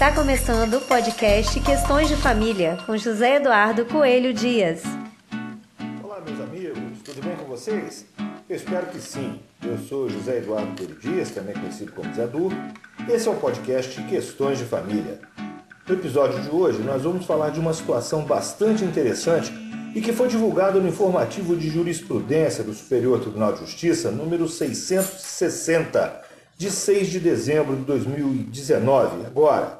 Está começando o podcast Questões de Família com José Eduardo Coelho Dias. Olá, meus amigos, tudo bem com vocês? Eu espero que sim. Eu sou José Eduardo Coelho Dias, também conhecido como Zé Du. Esse é o podcast Questões de Família. No episódio de hoje, nós vamos falar de uma situação bastante interessante e que foi divulgado no informativo de jurisprudência do Superior Tribunal de Justiça, número 660, de 6 de dezembro de 2019. Agora,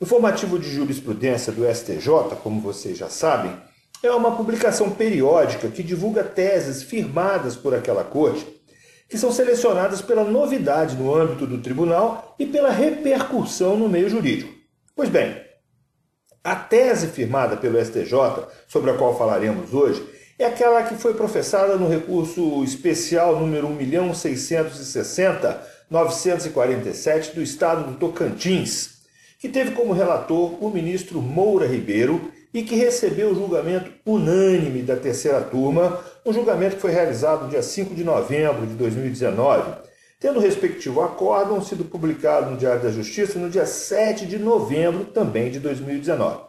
o informativo de jurisprudência do STJ, como vocês já sabem, é uma publicação periódica que divulga teses firmadas por aquela corte, que são selecionadas pela novidade no âmbito do tribunal e pela repercussão no meio jurídico. Pois bem, a tese firmada pelo STJ, sobre a qual falaremos hoje, é aquela que foi professada no recurso especial número 1.660.947 do Estado do Tocantins, que teve como relator o ministro Moura Ribeiro e que recebeu o julgamento unânime da terceira turma, um julgamento que foi realizado no dia 5 de novembro de 2019 tendo o respectivo acórdão sido publicado no Diário da Justiça no dia 7 de novembro também de 2019.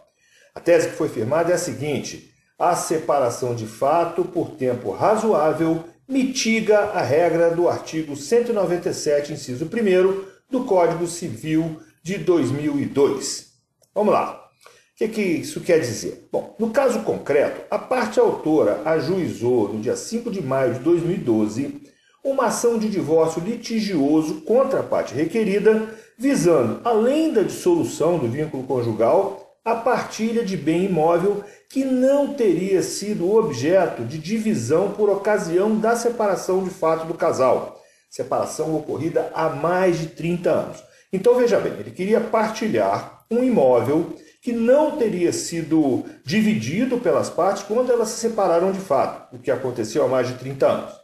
A tese que foi firmada é a seguinte: a separação de fato por tempo razoável mitiga a regra do artigo 197, inciso 1 do Código Civil de 2002. Vamos lá. O que, que isso quer dizer? Bom, no caso concreto, a parte autora ajuizou no dia 5 de maio de 2012 uma ação de divórcio litigioso contra a parte requerida, visando, além da dissolução do vínculo conjugal, a partilha de bem imóvel que não teria sido objeto de divisão por ocasião da separação de fato do casal, separação ocorrida há mais de 30 anos. Então veja bem, ele queria partilhar um imóvel que não teria sido dividido pelas partes quando elas se separaram de fato, o que aconteceu há mais de 30 anos.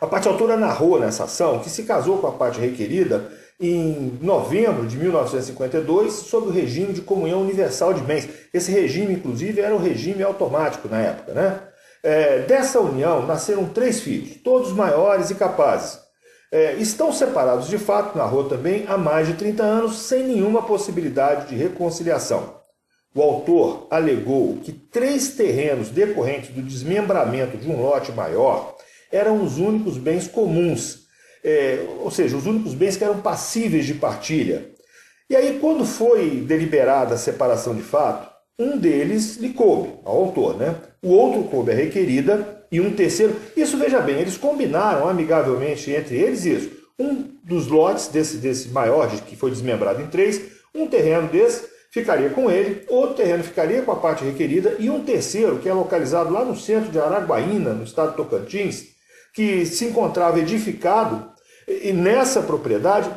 A parte autora narrou nessa ação que se casou com a parte requerida em novembro de 1952 sob o regime de comunhão universal de bens. Esse regime, inclusive, era o regime automático na época. Né? É, dessa união nasceram três filhos, todos maiores e capazes. É, estão separados de fato, narrou também, há mais de 30 anos, sem nenhuma possibilidade de reconciliação. O autor alegou que três terrenos decorrentes do desmembramento de um lote maior eram os únicos bens comuns, é, ou seja, os únicos bens que eram passíveis de partilha. E aí, quando foi deliberada a separação de fato, um deles lhe coube, ao autor, né? O outro coube a requerida e um terceiro. Isso, veja bem, eles combinaram amigavelmente entre eles isso. Um dos lotes desse, desse maior, que foi desmembrado em três, um terreno desse ficaria com ele, outro terreno ficaria com a parte requerida e um terceiro, que é localizado lá no centro de Araguaína, no estado de Tocantins, que se encontrava edificado e nessa propriedade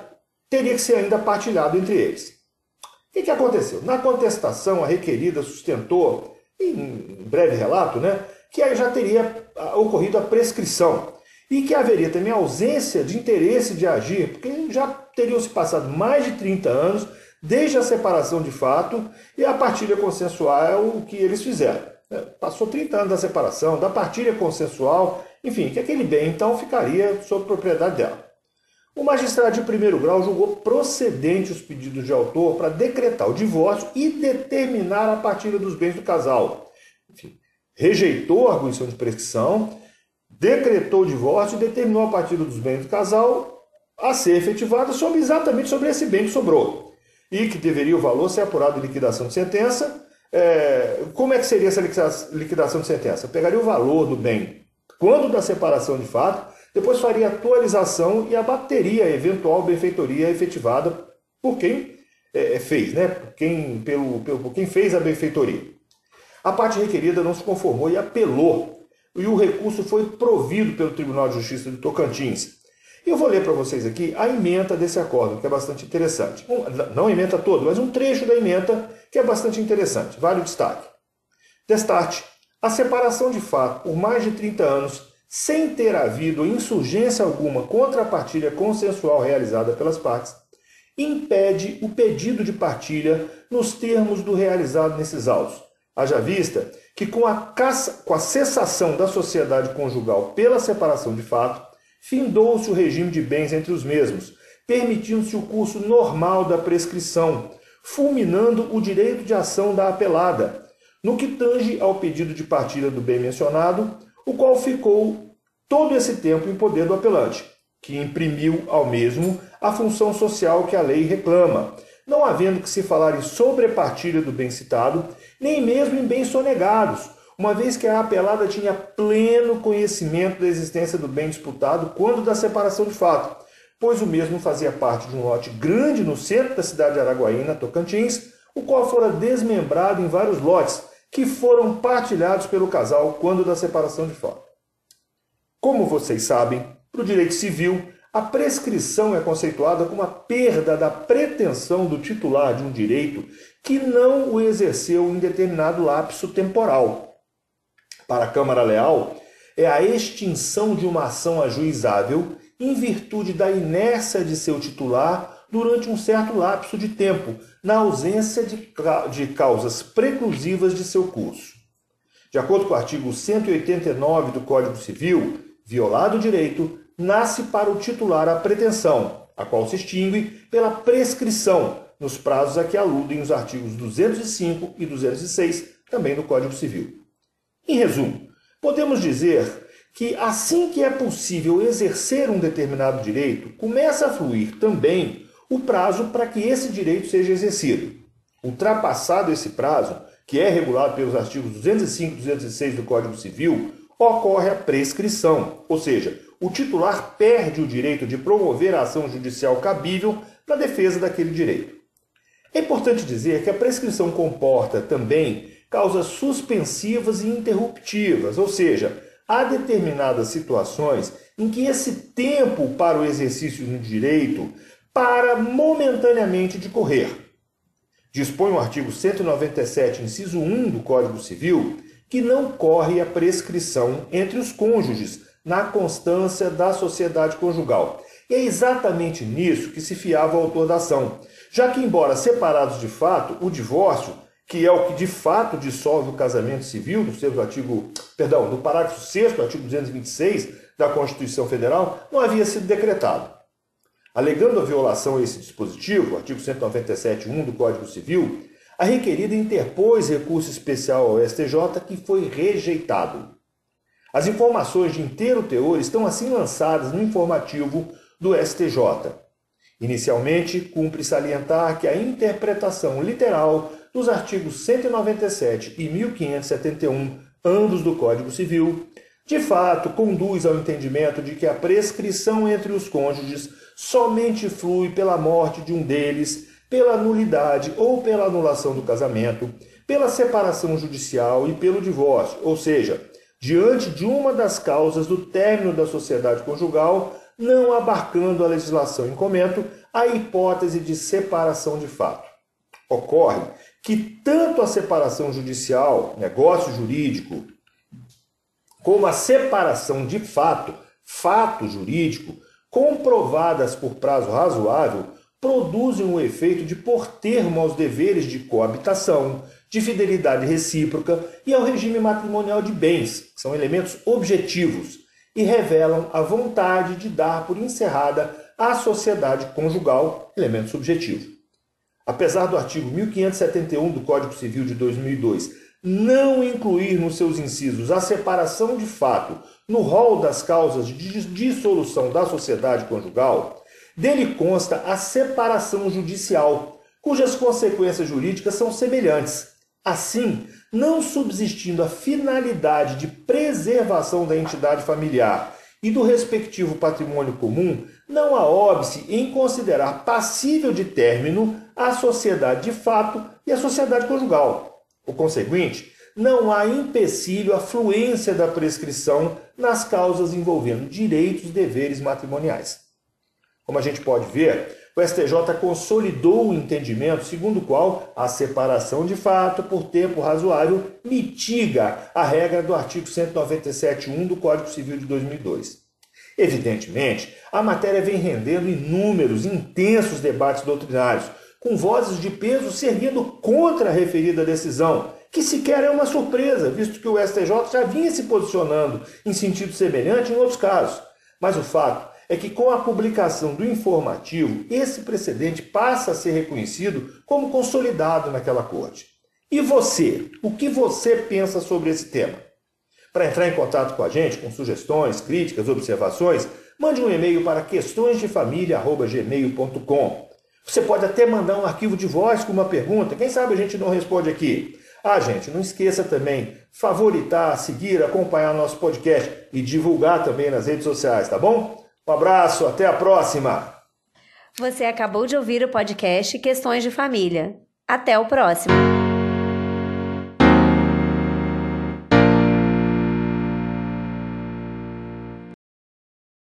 teria que ser ainda partilhado entre eles. O que, que aconteceu? Na contestação, a requerida sustentou, em breve relato, né, que já teria ah, ocorrido a prescrição e que haveria também ausência de interesse de agir, porque já teriam se passado mais de 30 anos desde a separação de fato e a partilha consensual é o que eles fizeram. É, passou 30 anos da separação, da partilha consensual, enfim, que aquele bem então ficaria sob propriedade dela. O magistrado de primeiro grau julgou procedente os pedidos de autor para decretar o divórcio e determinar a partilha dos bens do casal. Rejeitou a arguição de prescrição, decretou o divórcio e determinou a partilha dos bens do casal a ser efetivada sobre, exatamente sobre esse bem que sobrou e que deveria o valor ser apurado em liquidação de sentença. É, como é que seria essa liquidação de sentença? Pegaria o valor do bem quando da separação de fato, depois faria atualização e abateria a eventual benfeitoria efetivada por quem é, fez, né? Por quem, pelo, pelo, por quem fez a benfeitoria. A parte requerida não se conformou e apelou, e o recurso foi provido pelo Tribunal de Justiça de Tocantins. E eu vou ler para vocês aqui a emenda desse acordo, que é bastante interessante. não a emenda toda, mas um trecho da emenda que é bastante interessante. Vale o destaque. Destarte a separação de fato por mais de 30 anos, sem ter havido insurgência alguma contra a partilha consensual realizada pelas partes, impede o pedido de partilha nos termos do realizado nesses autos. Haja vista que, com a, caça, com a cessação da sociedade conjugal pela separação de fato, findou-se o regime de bens entre os mesmos, permitindo-se o curso normal da prescrição, fulminando o direito de ação da apelada, no que tange ao pedido de partilha do bem mencionado, o qual ficou todo esse tempo em poder do apelante, que imprimiu ao mesmo a função social que a lei reclama, não havendo que se falar em sobrepartilha do bem citado, nem mesmo em bens sonegados, uma vez que a apelada tinha pleno conhecimento da existência do bem disputado quando da separação de fato, pois o mesmo fazia parte de um lote grande no centro da cidade de Araguaína, Tocantins, o qual fora desmembrado em vários lotes, que foram partilhados pelo casal quando da separação de fato. Como vocês sabem, para o direito civil, a prescrição é conceituada como a perda da pretensão do titular de um direito que não o exerceu em determinado lapso temporal. Para a Câmara Leal, é a extinção de uma ação ajuizável em virtude da inércia de seu titular durante um certo lapso de tempo, na ausência de, causas preclusivas de seu curso. De acordo com o artigo 189 do Código Civil, violado o direito, nasce para o titular a pretensão, a qual se extingue pela prescrição, nos prazos a que aludem os artigos 205 e 206, também do Código Civil. Em resumo, podemos dizer que assim que é possível exercer um determinado direito, começa a fluir também o prazo para que esse direito seja exercido. Ultrapassado esse prazo, que é regulado pelos artigos 205 e 206 do Código Civil, ocorre a prescrição, ou seja, o titular perde o direito de promover a ação judicial cabível na defesa daquele direito. É importante dizer que a prescrição comporta também causas suspensivas e interruptivas, ou seja, há determinadas situações em que esse tempo para o exercício do direito para momentaneamente de correr. Dispõe o artigo 197, inciso 1 do Código Civil, que não corre a prescrição entre os cônjuges na constância da sociedade conjugal. E é exatamente nisso que se fiava o autor da ação, já que, embora separados de fato, o divórcio, que é o que de fato dissolve o casamento civil, do seu artigo, perdão, do parágrafo 6 do artigo 226 da Constituição Federal, não havia sido decretado. Alegando a violação a esse dispositivo, artigo 197.1 do Código Civil, a requerida interpôs recurso especial ao STJ que foi rejeitado. As informações de inteiro teor estão assim lançadas no informativo do STJ. Inicialmente, cumpre salientar que a interpretação literal dos artigos 197 e 1571, ambos do Código Civil, de fato conduz ao entendimento de que a prescrição entre os cônjuges somente flui pela morte de um deles, pela nulidade ou pela anulação do casamento, pela separação judicial e pelo divórcio, ou seja, diante de uma das causas do término da sociedade conjugal, não abarcando a legislação em comento a hipótese de separação de fato. Ocorre que tanto a separação judicial, negócio jurídico, como a separação de fato, fato jurídico, comprovadas por prazo razoável, produzem o efeito de pôr termo aos deveres de coabitação, de fidelidade recíproca e ao regime matrimonial de bens, que são elementos objetivos e revelam a vontade de dar por encerrada a sociedade conjugal, elemento subjetivo. Apesar do artigo 1571 do Código Civil de 2002 não incluir nos seus incisos a separação de fato no rol das causas de dissolução da sociedade conjugal, dele consta a separação judicial, cujas consequências jurídicas são semelhantes, Assim, não subsistindo a finalidade de preservação da entidade familiar e do respectivo patrimônio comum, não há óbice em considerar passível de término a sociedade de fato e a sociedade conjugal. O conseguinte, não há empecilho à fluência da prescrição nas causas envolvendo direitos e deveres matrimoniais. Como a gente pode ver, o STJ consolidou o entendimento segundo o qual a separação de fato por tempo razoável mitiga a regra do artigo 197.1 do Código Civil de 2002. Evidentemente, a matéria vem rendendo inúmeros, intensos debates doutrinários, com vozes de peso se erguendo contra a referida decisão, que sequer é uma surpresa, visto que o STJ já vinha se posicionando em sentido semelhante em outros casos. Mas o fato é que com a publicação do informativo, esse precedente passa a ser reconhecido como consolidado naquela corte. E você? O que você pensa sobre esse tema? Para entrar em contato com a gente, com sugestões, críticas, observações, mande um e-mail para questõesdefamilia.gmail.com. Você pode até mandar um arquivo de voz com uma pergunta, quem sabe a gente não responde aqui. Ah, gente, não esqueça também favoritar, seguir, acompanhar nosso podcast e divulgar também nas redes sociais, tá bom? Um abraço, até a próxima! Você acabou de ouvir o podcast Questões de Família. Até o próximo!